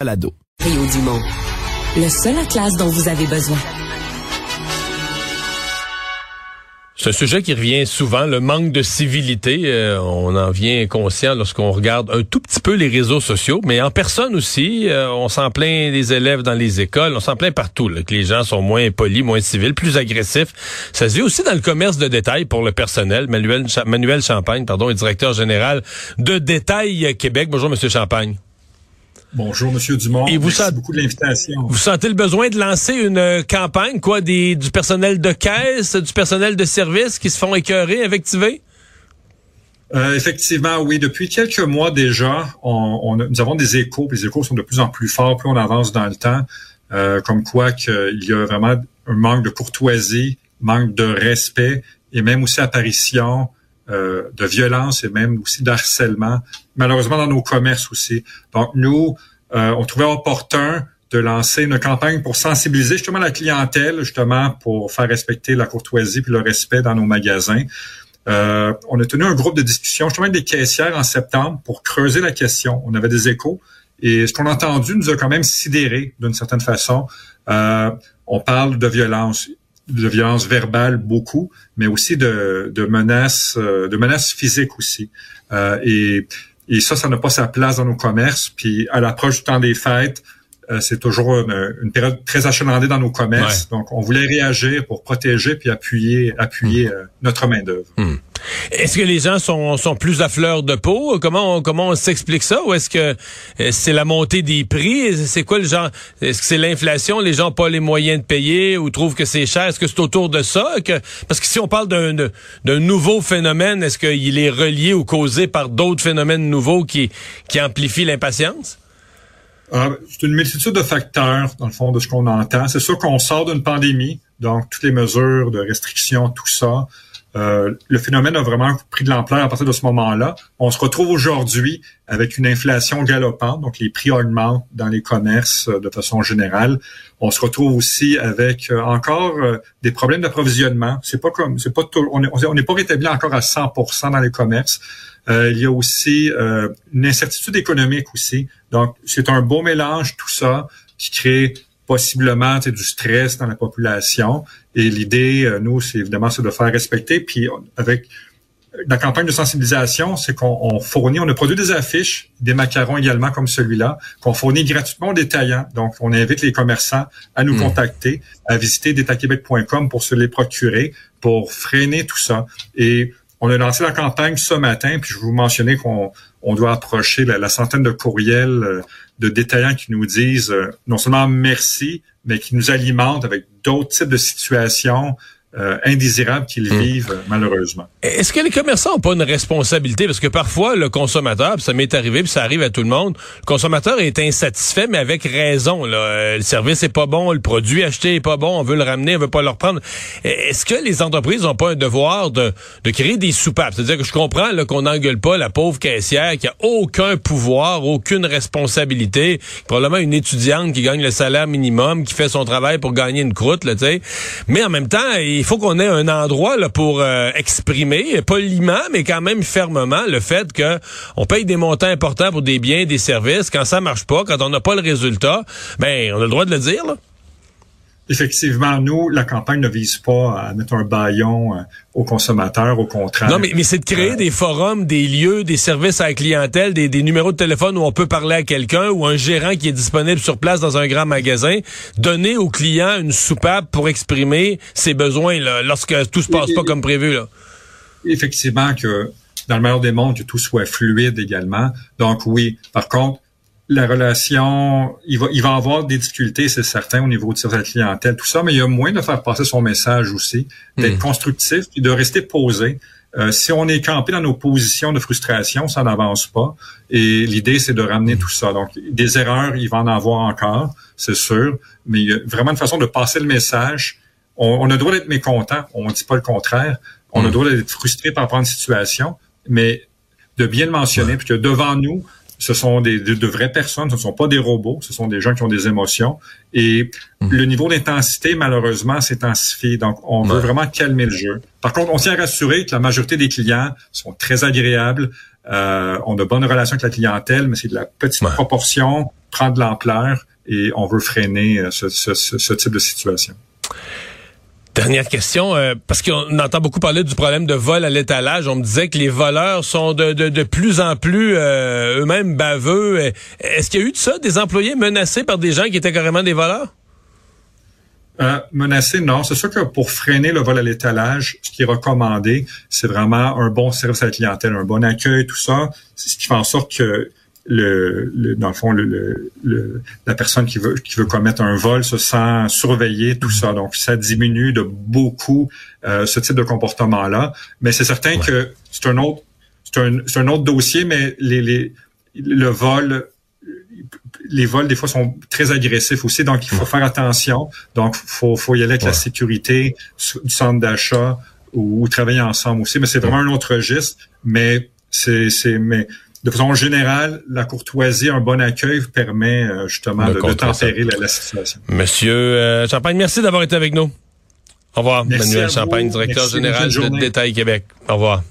Balado. Rio Dumont. Le seul atlas dont vous avez besoin. C'est un sujet qui revient souvent, le manque de civilité. Euh, on en vient conscient lorsqu'on regarde un tout petit peu les réseaux sociaux, mais en personne aussi. Euh, on s'en plaint des élèves dans les écoles, on s'en plaint partout, que les gens sont moins polis, moins civils, plus agressifs. Ça se vit aussi dans le commerce de détail pour le personnel. Manuel, Manuel Champagne, pardon, est directeur général de Détail Québec. Bonjour, Monsieur Champagne. Bonjour, Monsieur Dumont. Et vous Merci beaucoup de l'invitation. Vous sentez le besoin de lancer une euh, campagne, quoi, des, du personnel de caisse, du personnel de service qui se font écœurer, invectiver? Euh, effectivement, oui. Depuis quelques mois déjà, on, nous avons des échos. Les échos sont de plus en plus forts, plus on avance dans le temps. Euh, comme quoi qu'il y a vraiment un manque de courtoisie, manque de respect et même aussi apparition euh, de violence et même aussi d'harcèlement, malheureusement dans nos commerces aussi. Donc nous, euh, on trouvait opportun de lancer une campagne pour sensibiliser justement la clientèle, justement pour faire respecter la courtoisie puis le respect dans nos magasins. Euh, on a tenu un groupe de discussion justement avec des caissières en septembre pour creuser la question. On avait des échos et ce qu'on a entendu nous a quand même sidéré d'une certaine façon. Euh, on parle de violence de violence verbale beaucoup, mais aussi de, de menaces, euh, de menaces physiques aussi. Euh, et, et ça, ça n'a pas sa place dans nos commerces. Puis à l'approche du temps des fêtes, c'est toujours une, période très achalandée dans nos commerces. Donc, on voulait réagir pour protéger puis appuyer, appuyer hmm. notre main d'œuvre. Hmm. Est-ce que les gens sont, sont plus à fleur de peau? Comment on, comment on s'explique ça? Ou est-ce que euh, c'est la montée des prix? C'est quoi le genre? Est-ce que c'est l'inflation? Les gens n'ont pas les moyens de payer ou trouvent que c'est cher? Est-ce que c'est autour de ça? Que, parce que si on parle d'un, d'un nouveau phénomène, est-ce qu'il est relié ou causé par d'autres phénomènes nouveaux qui, qui amplifient l'impatience? Ah, c'est une multitude de facteurs, dans le fond, de ce qu'on entend. C'est sûr qu'on sort d'une pandémie, donc toutes les mesures de restriction, tout ça. Euh, le phénomène a vraiment pris de l'ampleur à partir de ce moment-là. On se retrouve aujourd'hui avec une inflation galopante, donc les prix augmentent dans les commerces euh, de façon générale. On se retrouve aussi avec euh, encore des problèmes d'approvisionnement. C'est pas comme, c'est pas on n'est pas rétabli encore à 100% dans les commerces. il y a aussi une incertitude économique aussi. Donc c'est un beau mélange tout ça qui crée possiblement du stress dans la population. Et l'idée, euh, nous, c'est évidemment c'est de faire respecter. Puis avec la campagne de sensibilisation, c'est qu'on fournit, on a produit des affiches, des macarons également comme celui-là, qu'on fournit gratuitement aux détaillants. Donc, on invite les commerçants à nous hmm. contacter, à visiter detaquebec.com pour se les procurer, pour freiner tout ça. Et on a lancé la campagne ce matin, puis je vous mentionnais qu'on on doit approcher la, centaine de courriels euh, de détaillants qui nous disent euh, non seulement merci, mais qui nous alimentent avec d'autres types de situations euh, indésirables qu'ils hmm. vivent malheureusement. Est-ce que les commerçants ont pas une responsabilité? Parce que parfois le consommateur, ça m'est arrivé, puis ça arrive à tout le monde, le consommateur est insatisfait mais avec raison là, euh, le service est pas bon, le produit acheté est pas bon, on veut le ramener, on veut pas le reprendre. Est-ce que les entreprises ont pas un devoir de, de créer des soupapes? C'est-à-dire que je comprends qu'on n'engueule pas la pauvre caissière qui a aucun pouvoir, aucune responsabilité, probablement une étudiante qui gagne le salaire minimum, qui fait son travail pour gagner une croûte là, tu sais. Mais en même temps, il faut qu'on ait un endroit pour euh, exprimer, poliment, mais quand même fermement, le fait que on paye des montants importants pour des biens, des services. Quand ça marche pas, quand on n'a pas le résultat, ben on a le droit de le dire. Là. Effectivement, nous, la campagne ne vise pas à mettre un baillon euh, aux consommateurs, au contraire. Non, mais, mais c'est de créer euh, des forums, des lieux, des services à la clientèle, des, des numéros de téléphone où on peut parler à quelqu'un ou un gérant qui est disponible sur place dans un grand magasin, donner aux clients une soupape pour exprimer ses besoins là, lorsque tout se passe pas comme prévu. Là. Effectivement que dans le meilleur des mondes, que tout soit fluide également. Donc oui, par contre, la relation, il va, il va avoir des difficultés, c'est certain, au niveau de sa clientèle, tout ça, mais il y a moins de faire passer son message aussi, d'être hmm. constructif et de rester posé. Euh, si on est campé dans nos positions de frustration, ça n'avance pas. Et l'idée, c'est de ramener tout ça. Donc, des erreurs, il va en avoir encore, c'est sûr, mais il y a vraiment une façon de passer le message. On, a le droit d'être mécontent, on ne dit pas le contraire. On a le hmm. droit d'être frustré par prendre une situation, mais de bien le mentionner, puis que devant nous, ce sont des, de, vraies personnes, ce ne sont pas des robots, ce sont des gens qui ont des émotions. Et mhm. le niveau d'intensité, malheureusement, s'intensifie. Donc, on veut vraiment calmer le jeu. Par contre, on tient à rassurer que la majorité des clients sont très agréables. Euh, on a bonne relation avec la clientèle, mais c'est de la petite proportion, prend de l'ampleur et on veut freiner euh, ce, ce, ce, type de situation. Dernière question, euh, parce qu'on entend beaucoup parler du problème de vol à l'étalage. On me disait que les voleurs sont de, de, de plus en plus euh, eux-mêmes baveux. Est-ce qu'il y a eu de ça, des employés menacés par des gens qui étaient carrément des voleurs? Euh, menacé, non. C'est sûr que pour freiner le vol à l'étalage, ce qui est recommandé, c'est vraiment un bon service à la clientèle, un bon accueil, tout ça. C'est ce qui fait en sorte que le, le dans le fond, le, le, la personne qui veut qui veut commettre un vol se sent surveillée, tout ça. Donc, ça diminue de beaucoup euh, ce type de comportement-là. Mais c'est certain que c'est un autre c'est un, un autre dossier, mais les, les le vol les vols, des fois, sont très agressifs aussi, donc il faut faire attention. Donc, faut, faut y aller avec la sécurité du centre d'achat ou, travailler ensemble aussi. Mais c'est vraiment un autre registre. Mais c'est, c'est, mais de façon générale, la courtoisie, un bon accueil permet euh, justement de, de, tempérer la, situation. Monsieur euh, Champagne, merci d'avoir été avec nous. Au revoir, Manuel Champagne, directeur général de Détail Québec. Au revoir.